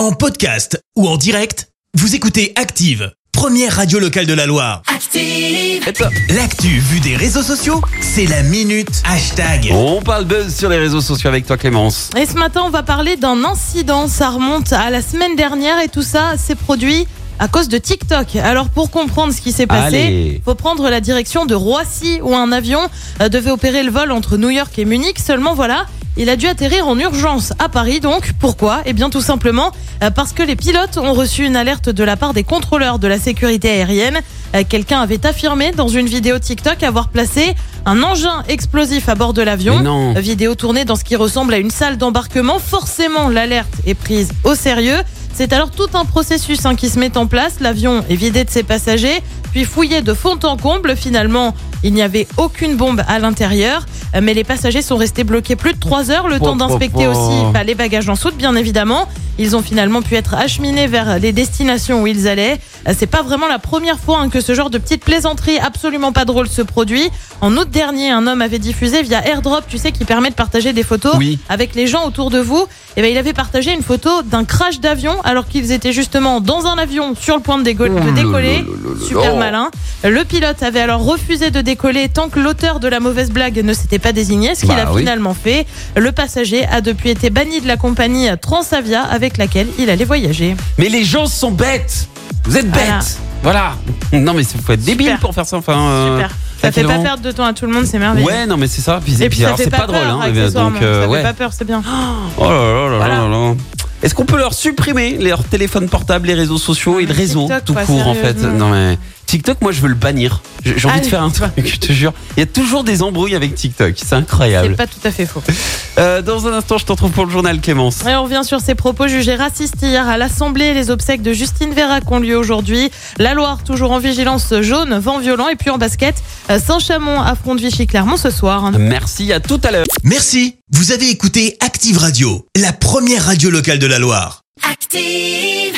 En podcast ou en direct, vous écoutez Active, première radio locale de la Loire. Active. L'actu vue des réseaux sociaux, c'est la minute hashtag. On parle buzz sur les réseaux sociaux avec toi Clémence. Et ce matin, on va parler d'un incident. Ça remonte à la semaine dernière et tout ça s'est produit à cause de TikTok. Alors pour comprendre ce qui s'est passé, Allez. faut prendre la direction de Roissy où un avion euh, devait opérer le vol entre New York et Munich. Seulement voilà, il a dû atterrir en urgence à Paris. Donc pourquoi? Eh bien tout simplement euh, parce que les pilotes ont reçu une alerte de la part des contrôleurs de la sécurité aérienne. Euh, Quelqu'un avait affirmé dans une vidéo TikTok avoir placé un engin explosif à bord de l'avion. Vidéo tournée dans ce qui ressemble à une salle d'embarquement. Forcément, l'alerte est prise au sérieux. C'est alors tout un processus hein, qui se met en place. L'avion est vidé de ses passagers, puis fouillé de fond en comble. Finalement, il n'y avait aucune bombe à l'intérieur, Euh, mais les passagers sont restés bloqués plus de trois heures, le temps d'inspecter aussi bah, les bagages en soute, bien évidemment. Ils ont finalement pu être acheminés vers les destinations où ils allaient. Euh, C'est pas vraiment la première fois hein, que ce genre de petite plaisanterie absolument pas drôle se produit. En août dernier, un homme avait diffusé via AirDrop, tu sais, qui permet de partager des photos Oui. avec les gens autour de vous. Et ben, il avait partagé une photo d'un crash d'avion alors qu'ils étaient justement dans un avion sur le point de, de décoller. Super malin. Le pilote avait alors refusé de décoller tant que l'auteur de la mauvaise blague ne s'était pas désigné, ce qu'il Bah a oui. finalement fait. Le passager a depuis été banni de la compagnie Transavia avec laquelle il allait voyager. Mais les gens sont bêtes. Vous êtes bêtes. Voilà. Non mais il faut être débile Super. pour faire ça. Enfin. euh, Super. Ça fait pas perdre de temps à tout le monde, c'est merveilleux. Ouais, non mais c'est ça. Puis, Et puis c'est pas, pas, drôle, hein. Donc euh, ça ouais. fait pas peur, c'est bien. Oh là là là là là. Est-ce qu'on peut leur supprimer leurs téléphones portables, les réseaux sociaux et le réseau TikTok, tout quoi, court en fait? sérieusement. Non mais TikTok, moi je veux le bannir. J'ai envie de Allez, faire un truc, je te jure. Il y a toujours des embrouilles avec TikTok, c'est C'est incroyable. pas tout à fait faux. Euh, dans un instant, je te retrouve pour le journal Clémence. Et on revient sur ces propos jugés racistes hier à l'Assemblée. Les obsèques de Justine Vérac ont lieu aujourd'hui. La Loire, toujours en vigilance jaune, vent violent. Et puis en basket, euh, Saint-Chamond affronte Vichy-Clermont ce soir. Merci, à tout à l'heure. Merci, vous avez écouté Active Radio, la première radio locale de la Loire. Active.